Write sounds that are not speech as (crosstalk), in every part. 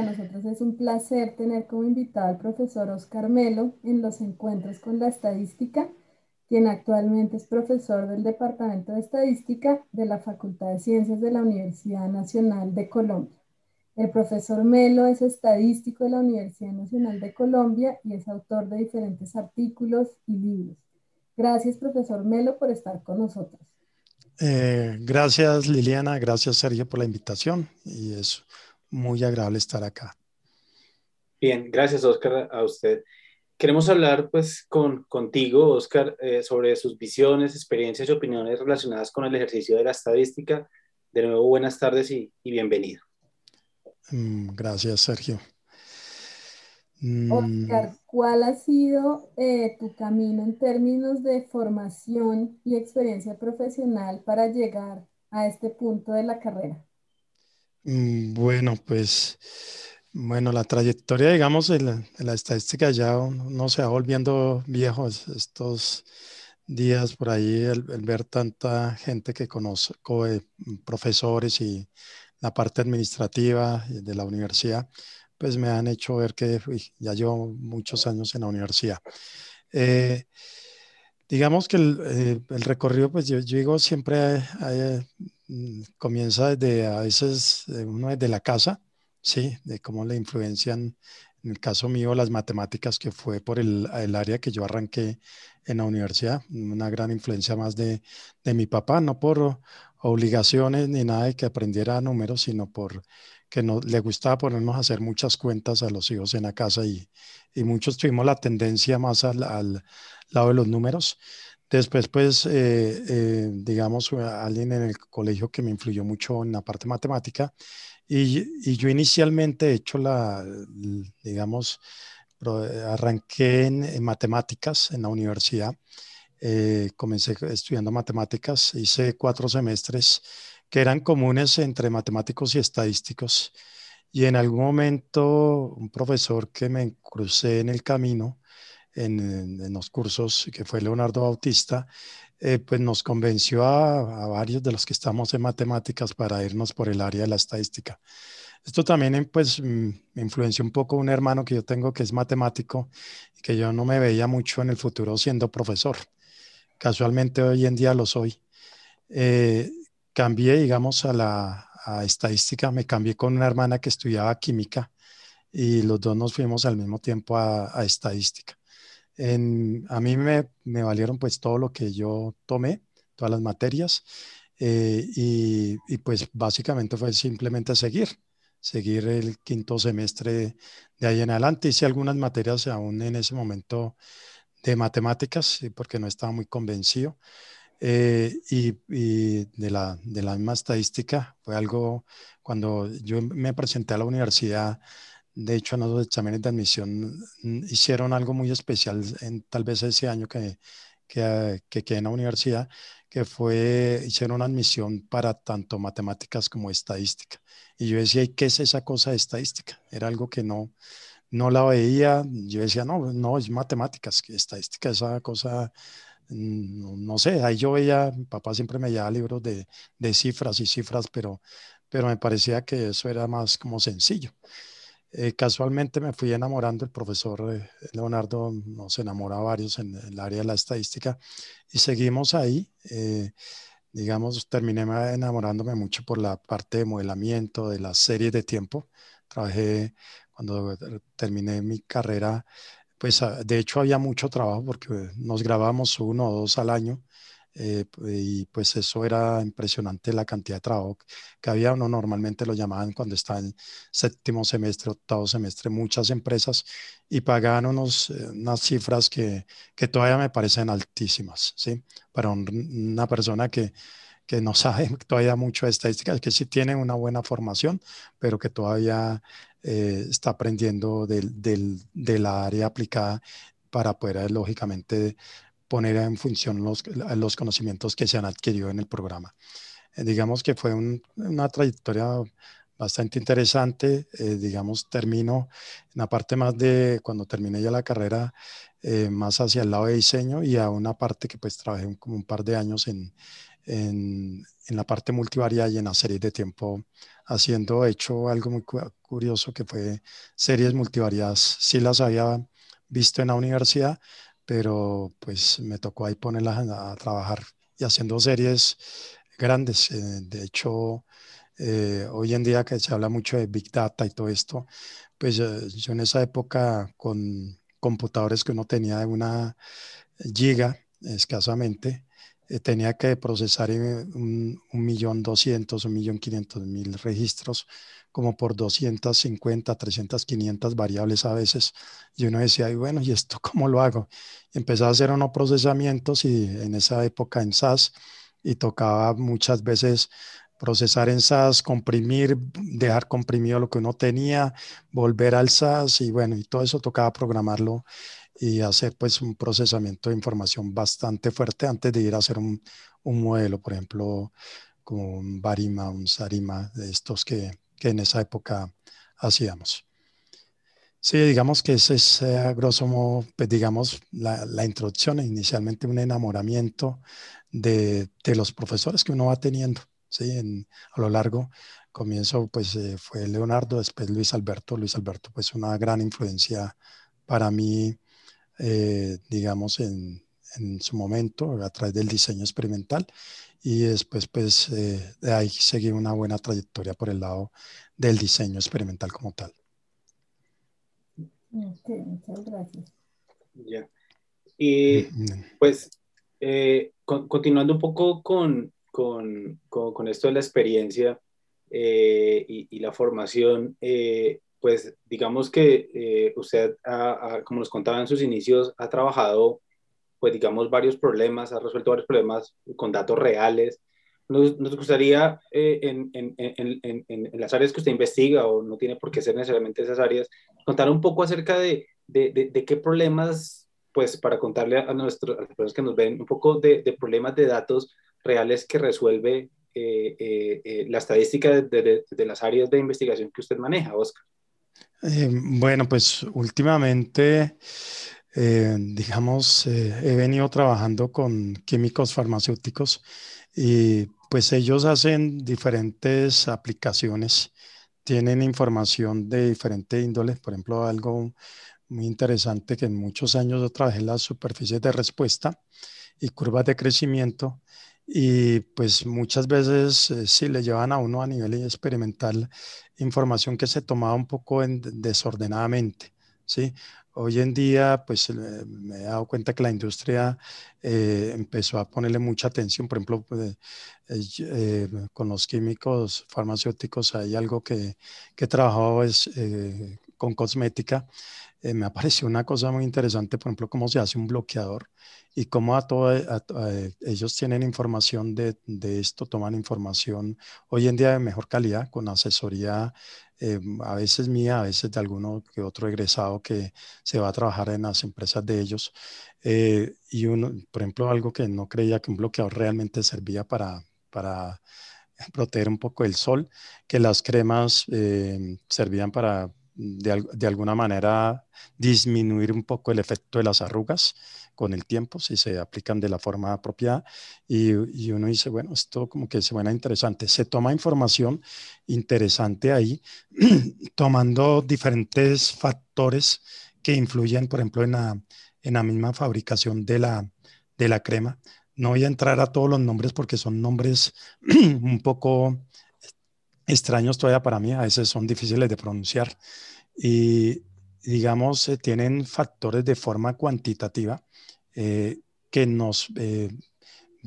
para nosotros es un placer tener como invitado al profesor Oscar Melo en los encuentros con la estadística, quien actualmente es profesor del Departamento de Estadística de la Facultad de Ciencias de la Universidad Nacional de Colombia. El profesor Melo es estadístico de la Universidad Nacional de Colombia y es autor de diferentes artículos y libros. Gracias, profesor Melo, por estar con nosotros. Eh, gracias, Liliana. Gracias, Sergio, por la invitación y es muy agradable estar acá. Bien, gracias, Oscar, a usted. Queremos hablar, pues, con, contigo, Oscar, eh, sobre sus visiones, experiencias y opiniones relacionadas con el ejercicio de la estadística. De nuevo, buenas tardes y bienvenido. Mm, gracias, Sergio. Oscar, mm. ¿cuál ha sido eh, tu camino en términos de formación y experiencia profesional para llegar a este punto de la carrera? Mm, bueno, pues, bueno, la trayectoria, digamos, de la, estadística ya no se va volviendo viejo estos días por ahí, el, ver tanta gente que conozco, eh, profesores y la parte administrativa de la universidad, pues me han hecho ver que ya llevo muchos años en la universidad. Eh, digamos que el, eh, recorrido, pues yo, digo, siempre mm, comienza desde a veces uno desde la casa, ¿sí? De cómo le influencian, en el caso mío, las matemáticas, que fue por el, el área que yo arranqué en la universidad, una gran influencia más de, de mi papá, no por obligaciones ni nada de que aprendiera números, sino por que no, le gustaba ponernos a hacer muchas cuentas a los hijos en la casa y, y muchos tuvimos la tendencia más al, al, lado de los números. Después, pues, eh, eh, digamos, alguien en el colegio que me influyó mucho en la parte matemática y, yo inicialmente he hecho la, digamos, arranqué en matemáticas en la universidad eh, comencé estudiando matemáticas, hice cuatro semestres que eran comunes entre matemáticos y estadísticos. Y en algún momento un profesor que me crucé en el camino, en, los cursos, que fue Leonardo Bautista, eh, pues nos convenció a, varios de los que estamos en matemáticas para irnos por el área de la estadística. Esto también pues mm, me influenció un poco un hermano que yo tengo que es matemático y que yo no me veía mucho en el futuro siendo profesor casualmente hoy en día lo soy. Eh, cambié, digamos, a la estadística, me cambié con una hermana que estudiaba química y los dos nos fuimos al mismo tiempo a, estadística. A mí me, valieron pues todo lo que yo tomé, todas las materias, eh, y, y, pues básicamente fue simplemente seguir, seguir el quinto semestre de ahí en adelante. Hice algunas materias aún en ese momento de matemáticas, porque no estaba muy convencido. Eh, y, de, la, de la misma estadística, fue algo, cuando yo me presenté a la universidad, de hecho en los exámenes de admisión mm, hicieron algo muy especial en tal vez ese año que, que, que quedé en la universidad, que fue, hicieron una admisión para tanto matemáticas como estadística. Y yo decía, ¿y qué es esa cosa de estadística? Era algo que no, no la veía, yo decía, no, no, es matemáticas, estadística, esa cosa, mm, no, sé, ahí yo veía, mi papá siempre me llevaba libros de, cifras y cifras, pero, pero me parecía que eso era más como sencillo. Eh, casualmente me fui enamorando, el profesor eh, Leonardo nos enamora a varios en, el área de la estadística y seguimos ahí. Eh, digamos, terminé enamorándome mucho por la parte de modelamiento, de las series de tiempo. Trabajé cuando terminé mi carrera, pues ah, de hecho había mucho trabajo porque nos grabamos uno o dos al año eh, y pues eso era impresionante la cantidad de trabajo que había. Uno normalmente lo llamaban cuando está en séptimo semestre, octavo semestre, muchas empresas y pagaban unos, eh, unas cifras que, que todavía me parecen altísimas, ¿sí? Para una persona que, que no (laughs) sabe todavía mucho de estadística, que sí tiene una buena formación, pero que todavía eh, está aprendiendo del, del, de la área aplicada para poder, eh, lógicamente, poner en función los, los conocimientos que se han adquirido en el programa. Eh, digamos que fue una trayectoria bastante interesante. digamos, termino en la parte más de cuando terminé ya la carrera, más hacia el lado de diseño y a una parte que pues trabajé como un par de años en, en, la parte multivariada y en la serie de tiempo haciendo hecho algo muy curioso que fue series multivariadas. Sí las había visto en la universidad, pero pues me tocó ahí ponerlas a, trabajar y haciendo series grandes. Eh, de hecho, eh, hoy en día que se habla mucho de Big Data y todo esto, pues eh, yo en esa época con computadores que uno tenía de una giga escasamente, tenía que procesar un, un millón doscientos, un millón quinientos mil registros como por 250, 300, 500 variables a veces. Y uno decía, y bueno, ¿y esto (laughs) cómo lo hago? empecé a hacer unos procesamientos y en esa época en SAS y tocaba muchas veces procesar en SAS, comprimir, dejar comprimido lo que uno tenía, volver al SAS y bueno, y todo eso tocaba programarlo y hacer pues un procesamiento de información bastante fuerte antes de ir a hacer un, un modelo, por ejemplo, como un Barima, un Sarima, de estos que, que en esa época hacíamos. Sí, digamos que ese es eh, grosso modo, pues digamos, la, la introducción, inicialmente un enamoramiento de, de, los profesores que uno va teniendo, ¿sí? En, a lo largo, comienzo pues eh, fue Leonardo, después Luis Alberto, Luis Alberto pues una gran influencia para mí, eh, digamos, en, en, su momento, a través del diseño experimental, y después pues de ahí seguí una buena trayectoria por el lado del diseño experimental como tal. Ok, muchas gracias. Ya. Y (laughs) pues, eh, continuando un poco con, con, con, esto de la experiencia eh, y, y, la formación, eh, pues digamos que usted, como nos contaba en sus inicios, ha trabajado, pues digamos, varios problemas, ha resuelto varios problemas con datos reales. Nos, nos gustaría en, en, en, en, las áreas que usted investiga, o no tiene por qué ser necesariamente esas áreas, contar un poco acerca de, de, de, qué problemas, pues para contarle a, nuestros, a las personas que nos ven, un poco de, de problemas de datos reales que resuelve eh, eh, eh, la estadística de, las áreas de investigación que usted maneja, Oscar. bueno, pues últimamente, digamos, he venido trabajando con químicos farmacéuticos y pues ellos hacen diferentes aplicaciones tienen información de diferente índole. Por ejemplo, algo muy interesante que en muchos años yo trabajé las superficies de respuesta y curvas de crecimiento y pues muchas veces eh, sí le llevan a uno a nivel experimental información que se tomaba un poco en, desordenadamente, ¿sí? Hoy en día, pues me he dado cuenta que la industria eh, empezó a ponerle mucha atención. Por ejemplo, pues, eh, con los químicos farmacéuticos hay algo que, que he trabajado es, eh, con cosmética. me (laughs) apareció una cosa muy interesante, por ejemplo, cómo se hace un bloqueador y cómo a todo, ellos tienen información de, esto, toman información hoy en día de mejor calidad, con asesoría eh, a veces mía, a veces de alguno que otro egresado que se va a trabajar en las empresas de ellos. Eh, y uno, por ejemplo, algo que no creía que un bloqueador realmente servía para, para proteger un poco el sol, que las cremas eh, servían para de, de, alguna manera disminuir un poco el efecto de las arrugas con el tiempo, si se aplican de la forma apropiada. Y, y uno dice, bueno, esto como que suena interesante. Se toma información interesante ahí, (clears throat) tomando diferentes factores que influyen, por ejemplo, en la, en la misma fabricación de la, de la crema. No voy a entrar a todos los nombres porque son nombres (clears throat) un poco extraños todavía para mí, a veces son difíciles de pronunciar. Y digamos, eh, tienen factores de forma cuantitativa eh, que nos, eh,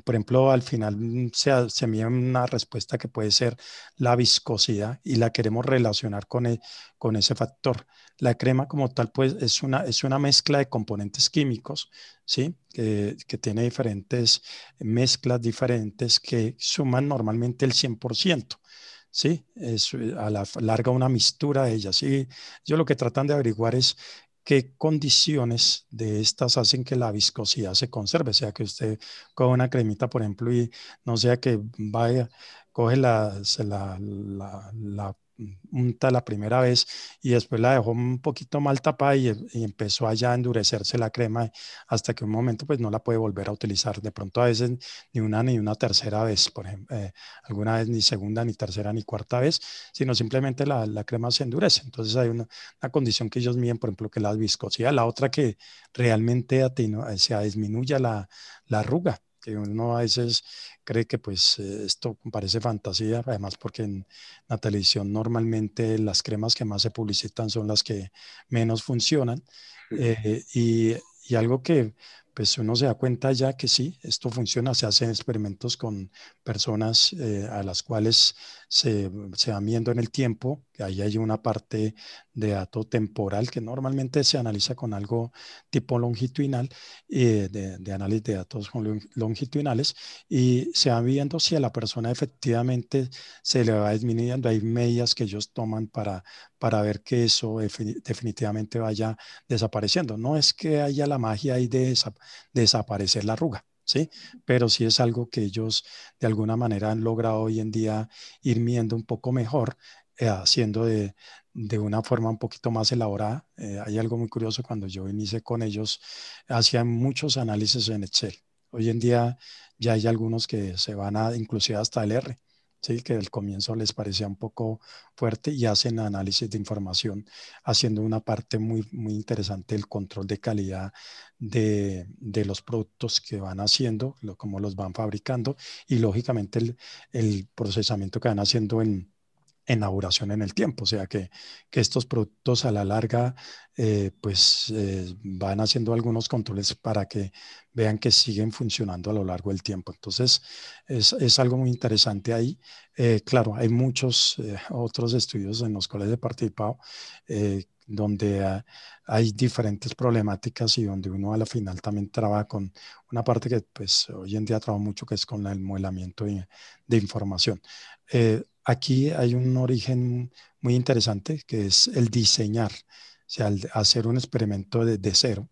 por ejemplo, al final se, se envía una respuesta que puede ser la viscosidad y la queremos relacionar con, e, con ese factor. La crema como tal, pues es una, es una mezcla de componentes químicos, ¿sí? Que tiene diferentes mezclas diferentes que suman normalmente el 100%. ¿Sí? Es a la larga una mistura de ellas. Y yo lo que tratan de averiguar es qué condiciones de estas hacen que la viscosidad se conserve. O sea, que usted coge una cremita, por ejemplo, y no sea que vaya, coge la, la, la, unta la primera vez y después la dejó un poquito mal tapada y, empezó allá a endurecerse la crema hasta que un momento pues no la puede volver a utilizar. De pronto a veces ni una ni una tercera vez, por ejemplo, eh, alguna vez ni segunda, ni tercera, ni cuarta vez, sino simplemente la, la crema se endurece. Entonces hay una, una, condición que ellos miden, por ejemplo, que la viscosidad. La otra que realmente se disminuye la, la arruga que uno a veces cree que pues eh, esto parece fantasía, además porque en la televisión normalmente las cremas que más se publicitan son las que menos funcionan eh, y, y, algo que pues uno se da cuenta ya que sí, esto funciona, se hacen experimentos con personas eh, a las cuales se, se, van viendo en el tiempo, ahí hay una parte de dato temporal que normalmente se analiza con algo tipo longitudinal, eh, de, análisis de datos longitudinales, y se va viendo si a la persona efectivamente se le va disminuyendo, hay medidas que ellos toman para, para ver que eso definitivamente vaya desapareciendo. No es que haya la magia ahí de desaparecer la arruga, ¿sí? Pero sí es algo que ellos de alguna manera han logrado hoy en día ir midiendo un poco mejor, eh, haciendo de, de, una forma un poquito más elaborada. Eh, hay algo muy curioso, cuando yo inicié con ellos, hacían muchos análisis en Excel. Hoy en día ya hay algunos que se van a, inclusive hasta el R. ¿sí? que al comienzo les parecía un poco fuerte y hacen análisis de información haciendo una parte muy, muy interesante el control de calidad de, de los productos que van haciendo, lo, cómo los van fabricando y lógicamente el, el procesamiento que van haciendo en, elaboración en el tiempo, o sea que, que estos productos a la larga eh, pues eh, van haciendo algunos controles para que vean que siguen funcionando a lo largo del tiempo. Entonces es, es algo muy interesante ahí. Eh, claro, hay muchos (laughs) otros estudios en los cuales he participado donde hay diferentes problemáticas y donde uno a la final también trabaja con una parte que pues hoy en día trabajo mucho que es con el modelamiento de, de información aquí hay un origen muy interesante que es el diseñar, o sea, hacer un experimento de, cero,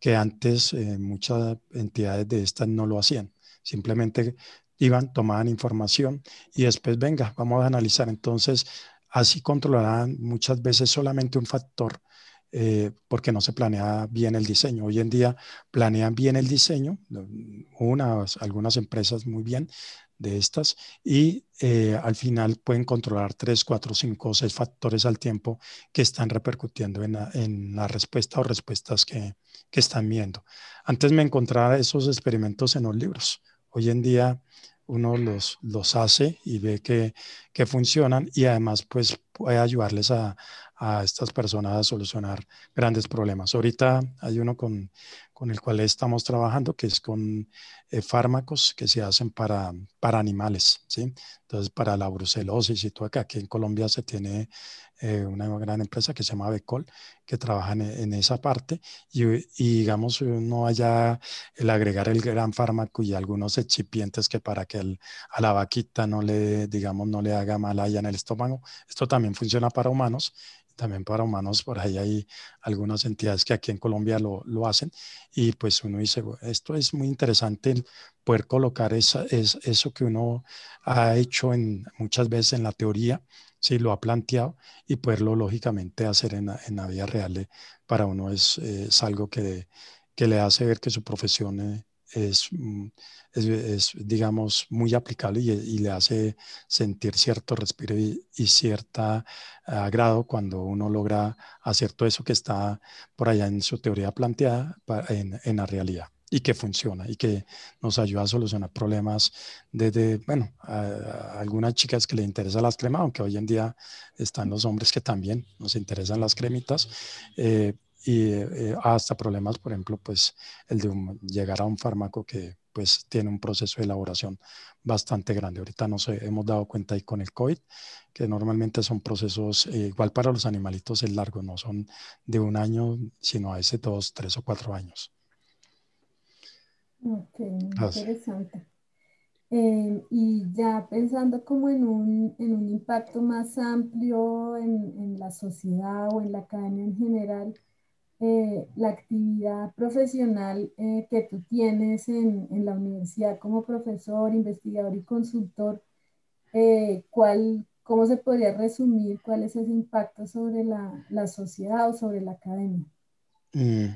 que antes eh, muchas entidades de estas no lo hacían. Simplemente iban, tomaban información y después, venga, vamos a analizar. Entonces, así controlarán muchas veces solamente un factor eh, porque no se planea bien el diseño. Hoy en día planean bien el diseño, unas, algunas empresas muy bien, de estas y eh, al final pueden controlar tres, cuatro, cinco o seis factores al tiempo que están repercutiendo en la, en la respuesta o respuestas que, que, están viendo. Antes me encontraba esos experimentos en los libros. Hoy en día uno los, los hace y ve que, que funcionan y además pues puede ayudarles a, a estas personas a solucionar grandes problemas. Ahorita hay uno con, con el cual estamos trabajando, que es con eh, fármacos que se hacen para, para animales, ¿sí? Entonces, para la brucelosis y todo acá, aquí en Colombia se tiene eh, una gran empresa que se llama Becol, que trabaja en, esa parte y, digamos, no vaya el agregar el gran fármaco y algunos excipientes que para que a la vaquita no le, digamos, no le haga mal allá en el estómago. Esto también funciona para humanos también para humanos, por ahí hay algunas entidades que aquí en Colombia lo, lo hacen. Y pues uno dice, esto es muy interesante poder colocar esa, es, eso que uno ha hecho en, muchas veces en la teoría, si lo ha planteado y poderlo lógicamente hacer en, en la vida real para uno es, es algo que, que, le hace ver que su profesión eh, Mm, es, es, digamos, muy aplicable y, le hace sentir cierto respiro y, y cierta agrado cuando uno logra hacer todo eso que está por allá en su teoría planteada en, en la realidad y que funciona y que nos ayuda a solucionar problemas desde, bueno, a, algunas chicas que le interesan las cremas, aunque hoy en día están los hombres que también nos interesan las cremitas, eh, y eh, hasta problemas, por ejemplo, pues el de llegar a un fármaco que pues tiene un proceso de elaboración bastante grande. Ahorita nos hemos dado cuenta ahí con el COVID, que normalmente son procesos, eh, igual para los animalitos es largo, no son de un año, sino a ese dos, tres o cuatro años. Ok, interesante. Eh, y ya pensando como en un, en un impacto más amplio en, en la sociedad o en la academia en general, eh, la actividad profesional eh, que tú tienes en, en, la universidad como profesor, investigador y consultor, eh, ¿cuál ¿cómo se podría resumir cuál es ese impacto sobre la, la sociedad o sobre la academia? Mm,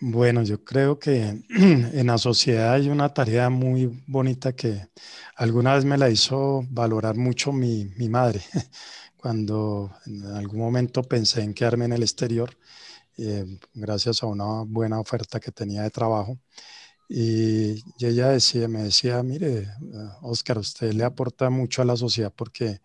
bueno, yo creo que (clears throat) en la sociedad hay una tarea muy bonita que alguna vez me la hizo valorar mucho mi, mi madre. (laughs) Cuando en algún momento pensé en quedarme en el exterior, eh, gracias a una buena oferta que tenía de trabajo. Y, ella decía, me decía, mire, Oscar, usted le aporta mucho a la sociedad porque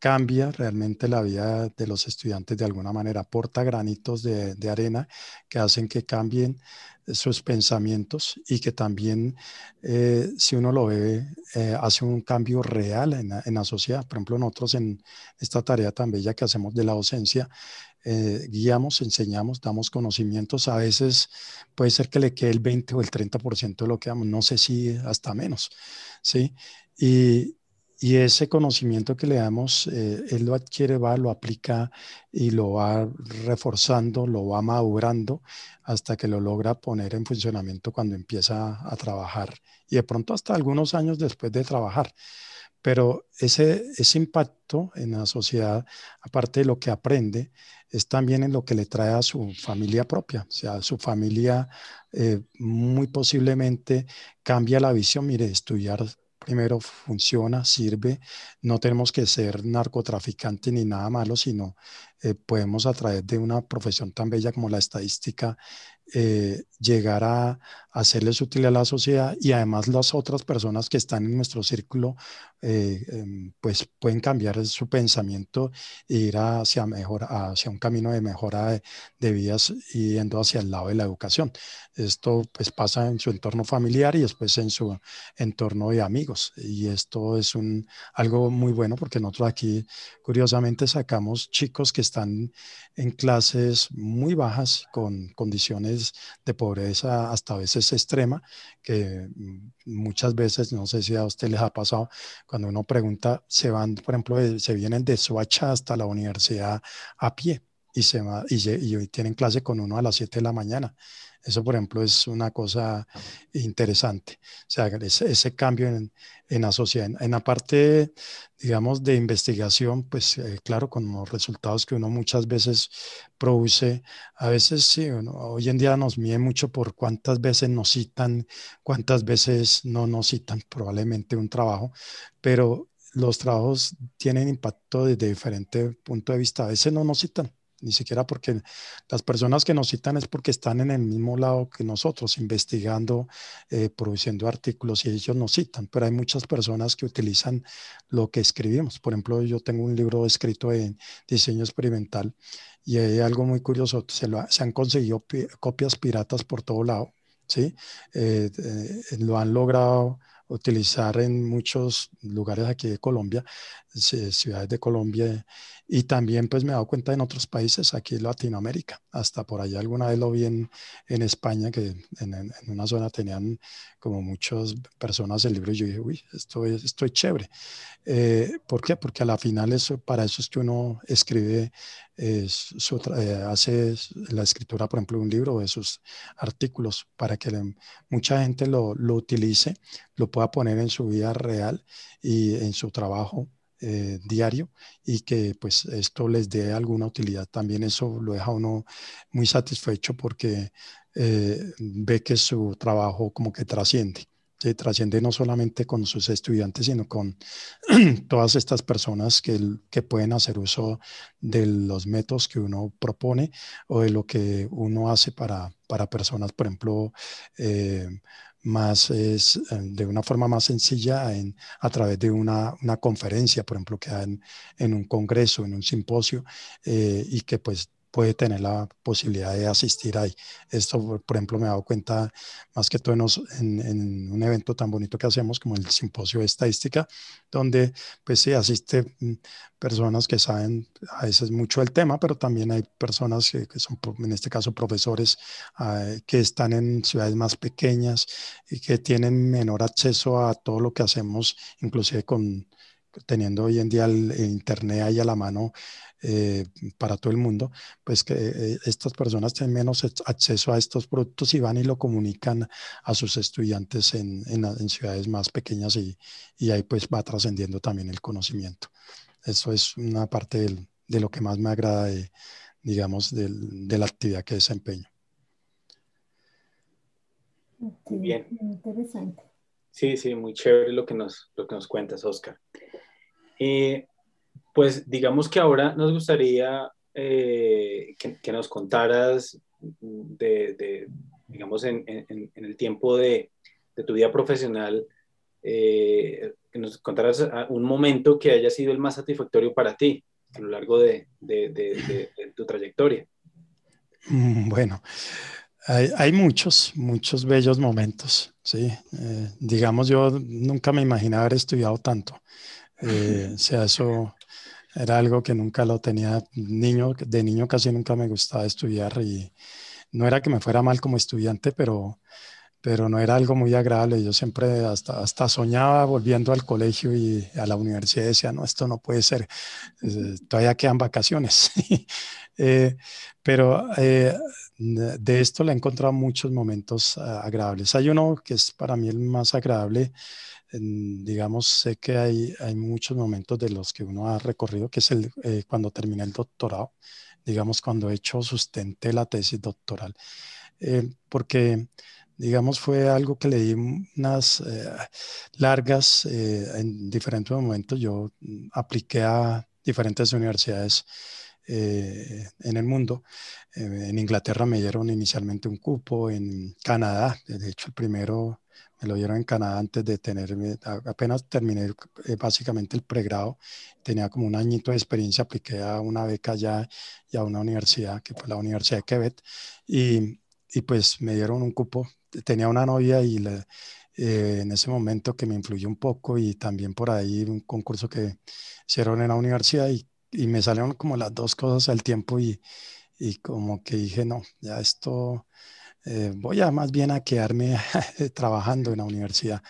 cambia realmente la vida de los estudiantes de alguna manera, aporta granitos de, arena que hacen que cambien sus pensamientos y que también, eh, si uno lo ve, eh, hace un cambio real en en la, sociedad. Por ejemplo, nosotros en esta tarea tan bella que hacemos de la docencia, eh, guiamos, enseñamos, damos conocimientos. A veces puede ser que le quede el 20 o el 30% de lo que damos, no sé si hasta menos, ¿sí? Y, y ese conocimiento que le damos, eh, él lo adquiere, va, lo aplica y lo va reforzando, lo va madurando hasta que lo logra poner en funcionamiento cuando empieza a trabajar y de pronto hasta algunos años después de trabajar. Pero ese, ese impacto en la sociedad, aparte de lo que aprende, es también en lo que le trae a su familia propia. O sea, su familia eh, muy posiblemente cambia la visión. Mire, estudiar primero funciona, sirve. No tenemos que ser narcotraficantes ni nada malo, sino eh, podemos a través de una profesión tan bella como la estadística eh, llegar a, hacerles útil a la sociedad y además las otras personas que están en nuestro círculo eh, em, pues pueden cambiar su pensamiento e ir hacia, mejor, hacia un camino de mejora de, de, vidas yendo hacia el lado de la educación. Esto pues pasa en su entorno familiar y después en su entorno de amigos y esto es un, algo muy bueno porque nosotros aquí curiosamente sacamos chicos que están en clases muy bajas con condiciones de pobreza hasta a veces extrema, que mm, muchas veces, no sé si a usted les ha pasado, cuando uno pregunta, se van, por ejemplo, se vienen de Soacha hasta la universidad a pie y, se va, y, y tienen clase con uno a las 7 de la mañana. Eso, por ejemplo, es una cosa interesante. O sea, ese, ese cambio en, en, la sociedad. En, la parte, digamos, de investigación, pues eh, claro, con los resultados que uno muchas veces produce, a veces sí, hoy en día nos mide mucho por cuántas veces nos citan, cuántas veces no nos citan probablemente un trabajo, pero los trabajos tienen impacto desde diferente punto de vista. A veces no nos citan ni siquiera porque las personas que nos citan es porque están en el mismo lado que nosotros, investigando, eh, produciendo artículos y ellos nos citan, pero hay muchas personas que utilizan lo que escribimos. Por ejemplo, yo tengo un libro escrito en diseño experimental y hay algo muy curioso, se, se han conseguido copias piratas por todo lado, ¿sí? Eh, eh, lo han logrado utilizar en muchos lugares aquí de Colombia, ciudades de Colombia, y también pues me he dado cuenta en otros países, aquí en Latinoamérica, hasta por allá alguna vez lo vi en, en España, que en, en, una zona tenían como muchas personas el libro y yo dije, uy, esto es, esto es chévere. Eh, ¿Por qué? Porque a la final eso, para eso es que uno escribe, eh, hace la escritura, por ejemplo, de un libro o de sus artículos, para que mucha gente lo, lo utilice, lo pueda poner en su vida real y en su trabajo eh, diario y que pues esto les dé alguna utilidad. También eso lo deja uno muy satisfecho porque eh, ve que su trabajo como que trasciende. Se trasciende no solamente con sus estudiantes, sino con (clears throat) todas estas personas que, que, pueden hacer uso de los métodos que uno propone o de lo que uno hace para, para personas, por ejemplo, eh, más es eh, de una forma más sencilla en, a través de una, una conferencia, por ejemplo, que en, en un congreso, en un simposio, eh, y que pues puede tener la posibilidad de asistir ahí. Esto, por ejemplo, me he dado cuenta más que todo en, en, un evento tan bonito que hacemos como el simposio de estadística, donde pues sí asiste mm, personas que saben a veces mucho el tema, pero también hay personas que, son, en este caso, profesores ah, que están en ciudades más pequeñas y que tienen menor acceso a todo lo que hacemos, inclusive con teniendo hoy en día el, Internet ahí a la mano eh, para todo el mundo, pues que eh, estas personas tienen menos acceso a estos productos y van y lo comunican a sus estudiantes en, en, ciudades más pequeñas y, y, ahí pues va trascendiendo también el conocimiento. eso es una parte de lo que más me agrada, de, digamos, de la actividad que desempeño. Bien. Interesante. Sí, sí, muy chévere lo que nos, lo que nos cuentas, Oscar. Eh, pues digamos que ahora nos gustaría eh, que, nos contaras de, digamos, en, el tiempo de, tu vida profesional, eh, que nos contaras un momento que haya sido el más satisfactorio para ti a lo largo de, tu trayectoria. Mm, bueno, hay, muchos, muchos bellos momentos, ¿sí? Eh, digamos, yo nunca me imaginaba haber estudiado tanto. O sea, eso era algo que nunca lo tenía niño, de niño casi nunca me gustaba estudiar y no era que me fuera mal como estudiante, pero, pero no era algo muy agradable. Yo siempre hasta, hasta soñaba volviendo al colegio y a la universidad decía, no, esto no puede ser, eh, todavía quedan vacaciones. (laughs) Eh, pero eh, de esto le he encontrado muchos momentos ah, agradables. Hay uno que es para mí el más agradable digamos, sé que hay, hay muchos momentos de los que uno ha recorrido, que es el, eh, cuando terminé el doctorado, digamos, cuando he hecho, sustenté la tesis doctoral, eh, porque, digamos, fue algo que leí unas eh, largas en diferentes momentos. Yo mm, apliqué a diferentes universidades en el mundo. en Inglaterra me dieron inicialmente un cupo, en Canadá, de hecho el primero me lo dieron en Canadá antes de tenerme, apenas terminé eh, básicamente el pregrado, tenía como un añito de experiencia, apliqué a una beca allá y a una universidad, que fue la Universidad de Quebec, y, y pues me dieron un cupo, tenía una novia y eh, en ese momento que me influyó un poco y también por ahí un concurso que hicieron en la universidad y, y me salieron como las dos cosas al tiempo y, y como que dije, no, ya esto eh, voy a más bien a quedarme (laughs) trabajando en la universidad,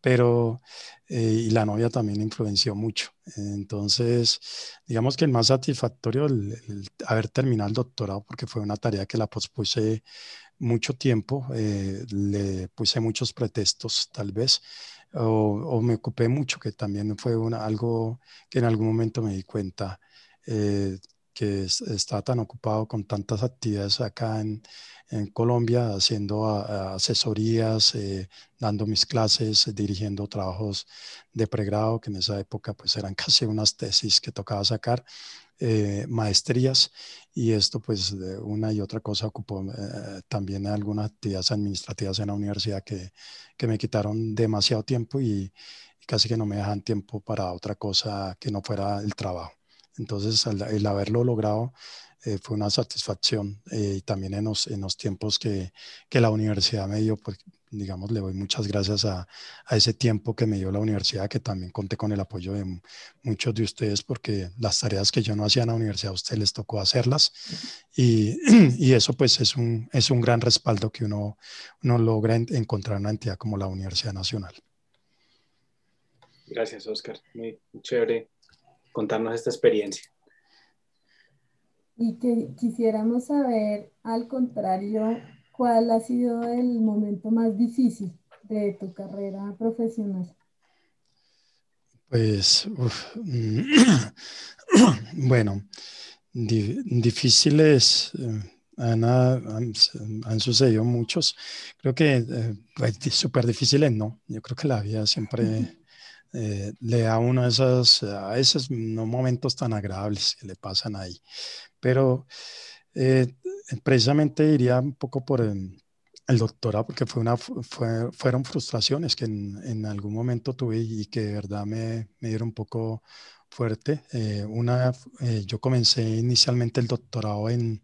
pero eh, y la novia también influenció mucho. Entonces, digamos que el más satisfactorio el, haber terminado el doctorado, porque fue una tarea que la pospuse mucho tiempo, eh, le puse muchos pretextos tal vez, o, me ocupé mucho, que también fue algo que en algún momento me di cuenta que estaba tan ocupado con tantas actividades acá en, Colombia, haciendo asesorías, eh, dando mis clases, dirigiendo trabajos de pregrado, que en esa época pues eran (laughs) casi unas tesis que tocaba sacar, eh, maestrías, y esto pues de una y otra cosa ocupó eh, también algunas actividades administrativas en la universidad que, que me quitaron demasiado tiempo y, y casi que no me dejan tiempo para otra cosa que no fuera el trabajo. Entonces, el, haberlo logrado eh, fue una satisfacción eh, y también en los, en los tiempos que, que, la universidad me dio, pues digamos, le doy muchas gracias a, a, ese tiempo que me dio la universidad, que también conté con el apoyo de muchos de ustedes, porque las tareas que yo no hacía en la universidad a ustedes les tocó hacerlas y, (clears throat) y eso pues es un, es un gran respaldo que uno, uno logra encontrar en una entidad como la Universidad Nacional. Gracias, Oscar. Muy chévere contarnos esta experiencia. Y que quisiéramos saber, al contrario, cuál ha sido el momento más difícil de tu carrera profesional. Pues, (clears throat) bueno, difíciles eh, han, han, sucedido muchos. Creo que eh, pues, súper difíciles no. Yo creo que la vida siempre eh, le da uno esos, a esos no momentos tan agradables que le pasan ahí. Pero eh, precisamente diría un poco por el, doctorado, porque fue una, fue, fueron frustraciones que en, en, algún momento tuve y que de verdad me, me dieron un poco fuerte. Eh, una, yo comencé inicialmente el doctorado en,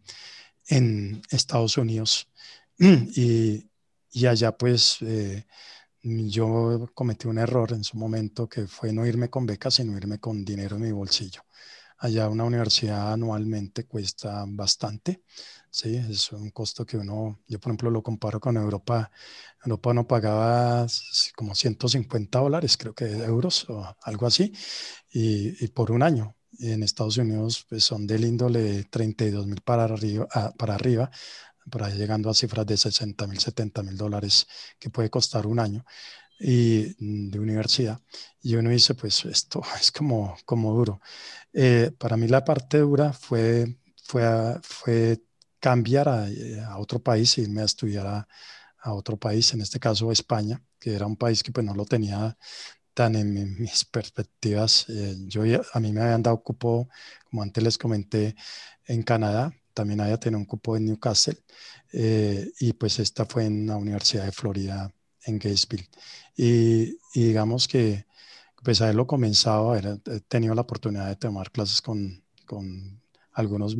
en Estados Unidos (clears throat) y, y allá pues yo cometí un error en su momento que fue no irme con becas, sino irme con dinero en mi bolsillo. Allá una universidad anualmente cuesta bastante, ¿sí? Es un costo que uno, yo por ejemplo lo comparo con Europa, Europa no pagaba como 150 dólares, creo que euros o algo así, y, por un año. Y en Estados Unidos pues, son del índole 32 mil para arriba, ah, para arriba por ahí llegando a cifras de 60 mil, 70 mil dólares que puede costar un año. y de universidad. Y uno dice, pues esto (laughs) es como, como duro. Eh, para mí la parte dura fue, fue, fue cambiar a, a, otro país, irme a estudiar a, a, otro país, en este caso España, que era un país que pues no lo tenía tan en mis perspectivas. Eh, yo a mí me habían dado cupo, como antes les comenté, en Canadá, también había tenido un cupo en Newcastle, eh, y pues esta fue en la Universidad de Florida en Gatesville. Y, digamos que, pues haberlo comenzado, haber tenido la oportunidad de tomar clases con, con algunos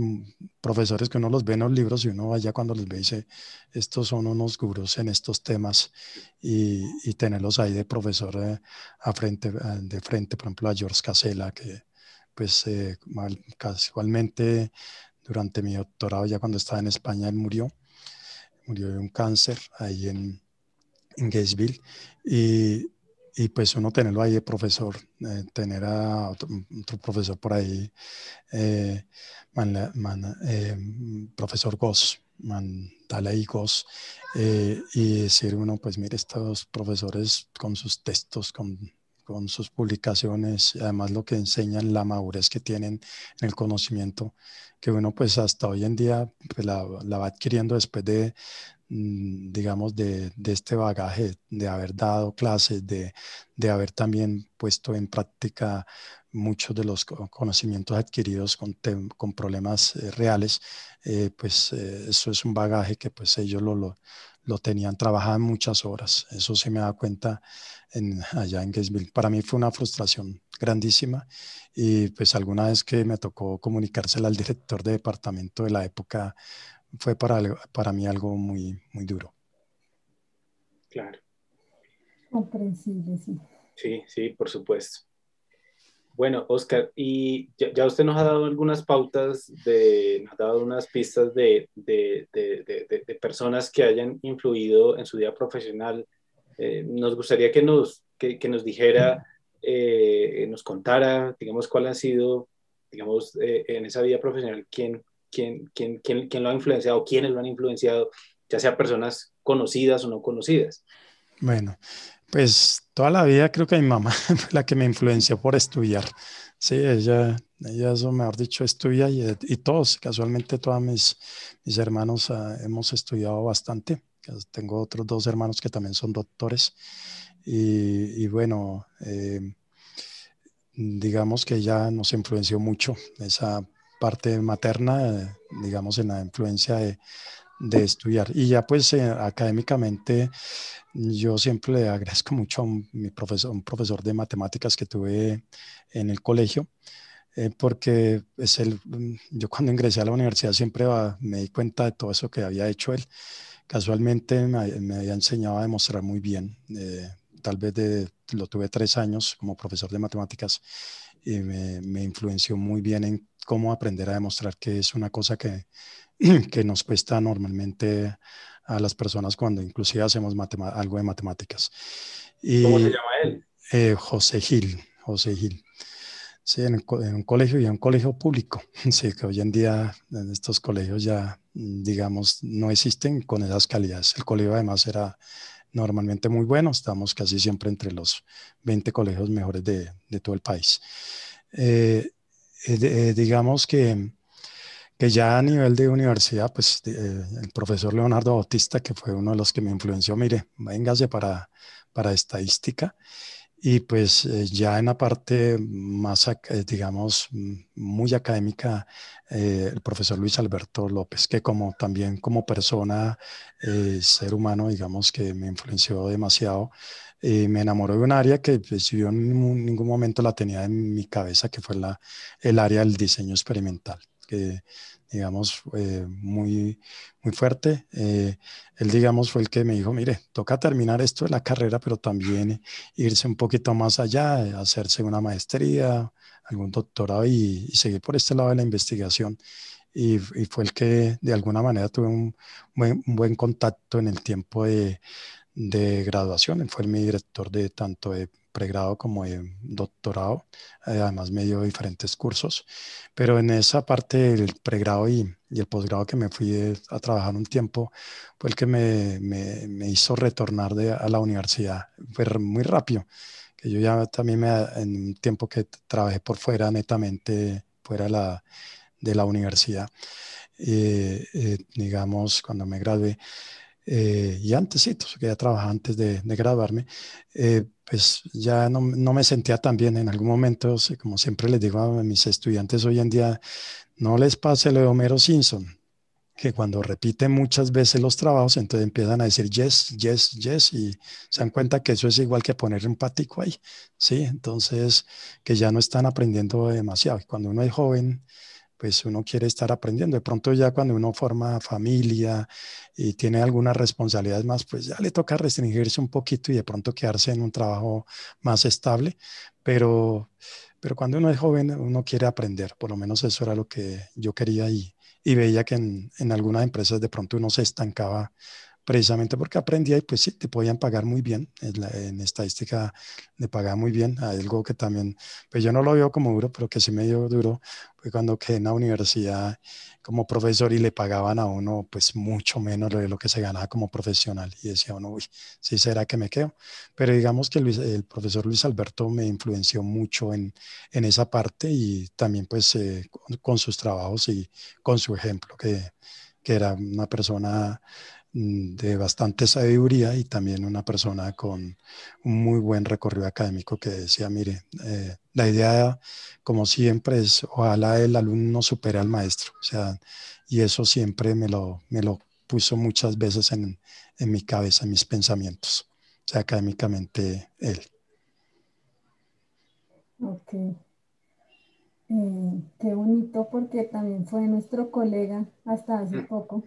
profesores que uno los ve en los libros y uno vaya cuando les ve y dice, estos son unos gurús en estos temas y, y tenerlos ahí de profesor eh, a frente, de frente, por ejemplo, a George Casella, que pues eh, casualmente durante mi doctorado, ya cuando estaba en España, él murió, murió de un cáncer ahí en, en Gatesville y, y pues uno tenerlo ahí de profesor, eh, tener a otro, profesor por ahí, eh, eh, profesor Goss, ahí Goss, y decir uno, pues mire, estos profesores con sus textos, con, con sus publicaciones, además lo que enseñan, la madurez que tienen en el conocimiento, que uno pues hasta hoy en día pues, la, la va adquiriendo después de, Mm, digamos, de, de, este bagaje, de haber dado clases, de, de, haber también puesto en práctica muchos de los conocimientos adquiridos con, con problemas eh, reales, eh, pues eh, eso es un bagaje que pues ellos lo, lo, lo, tenían, trabajaban muchas horas, eso se me da cuenta en, allá en Gatesville. Para mí fue una frustración grandísima y pues alguna vez que me tocó comunicársela al director de departamento de la época, fue para, para mí algo muy, muy duro. Claro. Comprensible, sí. Sí, sí, por supuesto. Bueno, Oscar, y ya, usted nos ha dado algunas pautas, de, nos ha dado unas pistas de, de, de personas que hayan influido en su vida profesional. Eh, nos gustaría que nos, que, que nos dijera, eh, nos contara, digamos, cuál ha sido, digamos, eh, en esa vida profesional, quién, quién, quién, quién, quién lo ha influenciado, quiénes lo han influenciado, ya sea personas conocidas o no conocidas. Bueno, pues toda la vida creo que mi mamá (laughs) fue la que me influenció por estudiar. Sí, ella, ella eso mejor dicho, estudia y, y todos, casualmente todos mis, hermanos uh, hemos estudiado bastante. Tengo otros dos hermanos que también son doctores. Y, y bueno, eh, digamos que ella nos influenció mucho esa parte materna, digamos, en la influencia de, de estudiar. Y ya pues eh, académicamente yo siempre le agradezco mucho a un, mi profesor, un profesor de matemáticas que tuve en el colegio, eh, porque es el, yo cuando ingresé a la universidad siempre me di cuenta de todo eso que había hecho él. Casualmente me, me había enseñado a demostrar muy bien, eh, tal vez de, lo tuve tres años como profesor de matemáticas y me, me influenció muy bien en cómo aprender a demostrar que es una cosa que, (clears throat) que nos cuesta normalmente a las personas cuando inclusive hacemos algo de matemáticas. Y, ¿Cómo se llama él? Eh, José Gil, José Gil. Sí, en, un colegio y en un colegio público. (laughs) Sí, que hoy en día en estos colegios ya, digamos, no existen con esas calidades. El colegio además era normalmente muy bueno, estamos casi siempre entre los 20 colegios mejores de, de todo el país. Eh, eh, eh, digamos que, que ya a nivel de universidad, pues el profesor Leonardo Bautista, que fue uno de los que me influenció, mire, véngase para, para estadística. Y pues ya en la parte más, digamos, muy académica, el profesor Luis Alberto López, que como también como persona, ser humano, digamos, que me influenció demasiado y me enamoró de un área que pues, yo en ningún momento la tenía en mi cabeza, que fue la, el área del diseño experimental, que digamos, eh, muy, muy fuerte. Eh, él, digamos, fue el que me dijo, mire, toca terminar esto de la carrera, pero también irse un poquito más allá, eh, hacerse una maestría, algún doctorado y, seguir por este lado de la investigación. Y, y, fue el que de alguna manera tuve un un buen contacto en el tiempo de, de graduación. Él fue mi director de tanto de pregrado como doctorado. además me dio diferentes cursos. Pero en esa parte del pregrado y, el posgrado que me fui a trabajar un tiempo fue el que me, me, me hizo retornar de, a la universidad. Fue muy rápido. Que yo ya también me, en un tiempo que trabajé por fuera, netamente fuera la, de la universidad. Eh, eh, digamos, cuando me gradué, eh, y antes, sí, que ya trabajaba antes de, de graduarme, pues ya no, no, me sentía tan bien en algún momento, como siempre les digo a mis estudiantes hoy en día, no les pase lo de Homero Simpson, que cuando repiten muchas veces los trabajos, entonces empiezan a decir yes, yes, yes, y se dan cuenta que eso es igual que poner un patico ahí, ¿sí? Entonces, que ya no están aprendiendo demasiado. Cuando uno es joven, pues uno quiere estar aprendiendo. De pronto ya cuando uno forma familia y tiene algunas responsabilidades más, pues ya le toca restringirse un poquito y de pronto quedarse en un trabajo más estable. Pero, pero cuando uno es joven, uno quiere aprender. Por lo menos eso era lo que yo quería y, veía que en, en algunas empresas de pronto uno se estancaba precisamente porque aprendía y pues sí, te podían pagar muy bien. En, estadística le pagaba muy bien. Algo que también, pues yo no lo veo como duro, pero que sí me dio duro fue cuando quedé en la universidad como profesor y le pagaban a uno pues mucho menos de lo que se ganaba como profesional. Y decía uno, uy, sí será que me quedo. Pero digamos que el profesor Luis Alberto me influenció mucho en, en esa parte y también pues eh, con, con, sus trabajos y con su ejemplo, que, que era una persona de bastante sabiduría y también una persona con un muy buen recorrido académico que decía, mire, eh, la idea, como siempre, es ojalá el alumno supere al maestro. O sea, y eso siempre me lo, me lo puso muchas veces en, en mi cabeza, en mis pensamientos. Sea, académicamente él. Eh, qué bonito porque también fue nuestro colega hasta hace mm. poco,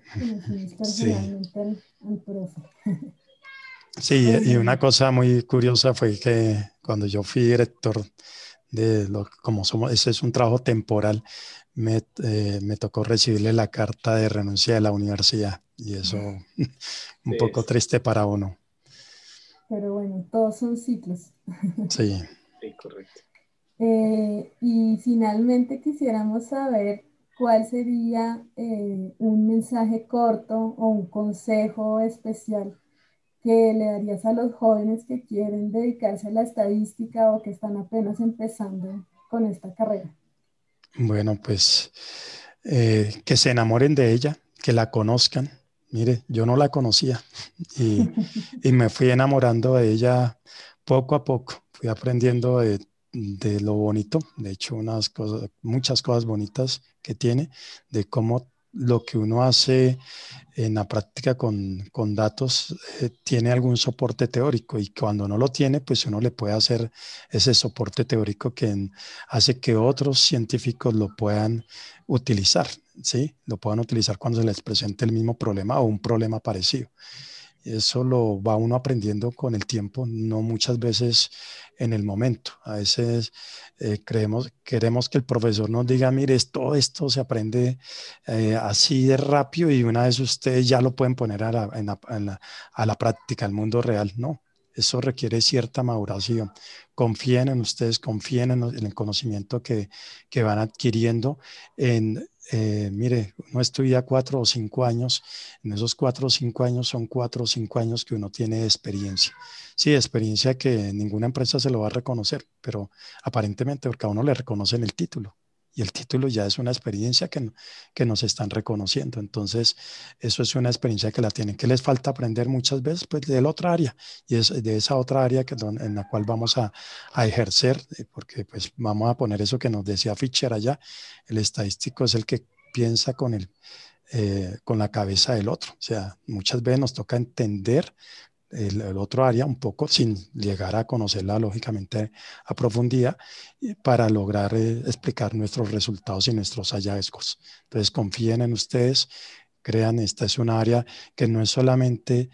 personalmente al, profe. (laughs) Sí, y una cosa muy curiosa fue que cuando yo fui director de lo como somos, ese es un trabajo temporal, me, eh, me tocó recibirle la carta de renuncia de la universidad y eso (laughs) un poco triste para uno. Pero bueno, todos son ciclos. (laughs) Sí. Sí, correcto. Eh, y finalmente quisiéramos saber cuál sería eh, un mensaje corto o un consejo especial que le darías a los jóvenes que quieren dedicarse a la estadística o que están apenas empezando con esta carrera. Bueno, pues eh, que se enamoren de ella, que la conozcan. Mire, yo no la conocía (laughs) y, y me fui enamorando de ella poco a poco. Fui aprendiendo de de lo bonito, de hecho, unas cosas, muchas cosas bonitas que tiene, de cómo lo que uno hace en la práctica con, con datos eh, tiene algún soporte teórico y cuando no lo tiene, pues uno le puede hacer ese soporte teórico que hace que otros científicos lo puedan utilizar, ¿sí? Lo puedan utilizar cuando se les presente el mismo problema o un problema parecido. Eso lo va uno aprendiendo con el tiempo, no muchas veces en el momento. A veces eh, creemos, queremos que el profesor nos diga, mire, todo esto se aprende eh, así de rápido y una vez ustedes ya lo pueden poner a la, a la práctica, al mundo real. No, eso requiere cierta maduración. Confíen en ustedes, confíen en, el conocimiento que, que van adquiriendo en eh, mire, uno estudia cuatro o cinco años, en esos cuatro o cinco años son cuatro o cinco años que uno tiene experiencia. Sí, experiencia que ninguna empresa se lo va a reconocer, pero aparentemente porque a uno le reconocen el título y el título ya es una experiencia que, que nos están reconociendo. Entonces, eso es una experiencia que la tienen, que les falta aprender muchas veces pues de la otra área y es de esa otra área que, en la cual vamos a, a, ejercer, eh, porque pues vamos a poner eso que nos decía Fischer allá, el estadístico es el que piensa con el, eh, con la cabeza del otro. O sea, muchas veces nos toca entender el, otro área un poco sin llegar a conocerla lógicamente a profundidad para lograr eh, explicar nuestros resultados y nuestros hallazgos. Entonces confíen en ustedes, crean, esta es un área que no es solamente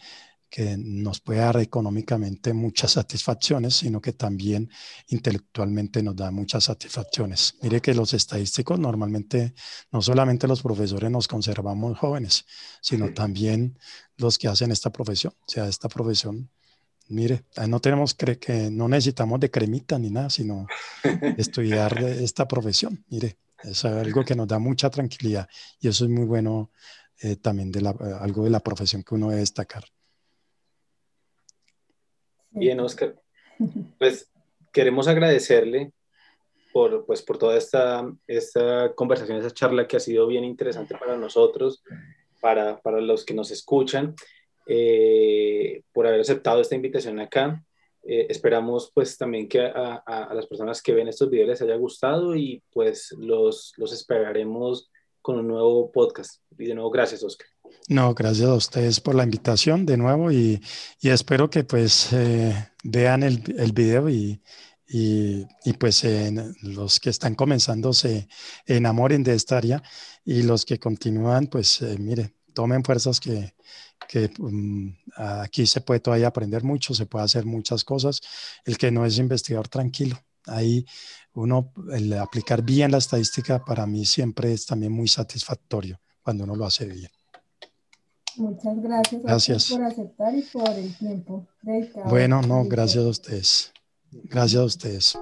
que nos puede dar económicamente muchas satisfacciones, sino que también intelectualmente nos da muchas satisfacciones. Mire que los estadísticos normalmente, no solamente los profesores nos conservamos jóvenes, sino también los que hacen esta profesión. O sea, esta profesión mire, no tenemos que no necesitamos de cremita ni nada, sino estudiar esta profesión. Mire, es algo que nos da mucha tranquilidad y eso es muy bueno eh, también de la, algo de la profesión que uno debe destacar. Bien, Oscar. Pues queremos agradecerle por, pues, por toda esta, esta conversación, esta charla que ha sido bien interesante para nosotros, para, para los que nos escuchan, eh, por haber aceptado esta invitación acá. Eh, esperamos pues también que a, a, las personas que ven estos videos les haya gustado y pues los, los esperaremos con un nuevo podcast. Y de nuevo, gracias, Oscar. No, gracias a ustedes por la invitación de nuevo y, y espero que pues eh, vean el, el video y, y, y pues los que están comenzando se enamoren de esta área y los que continúan pues eh, mire, tomen fuerzas que, que um, aquí se puede todavía aprender mucho, se puede hacer muchas cosas. El que no es investigador, tranquilo. Ahí uno, el aplicar bien la estadística para mí siempre es también muy satisfactorio cuando uno lo hace bien. Muchas gracias, gracias. por aceptar y por el tiempo Bueno, no, gracias a ustedes. Gracias a ustedes.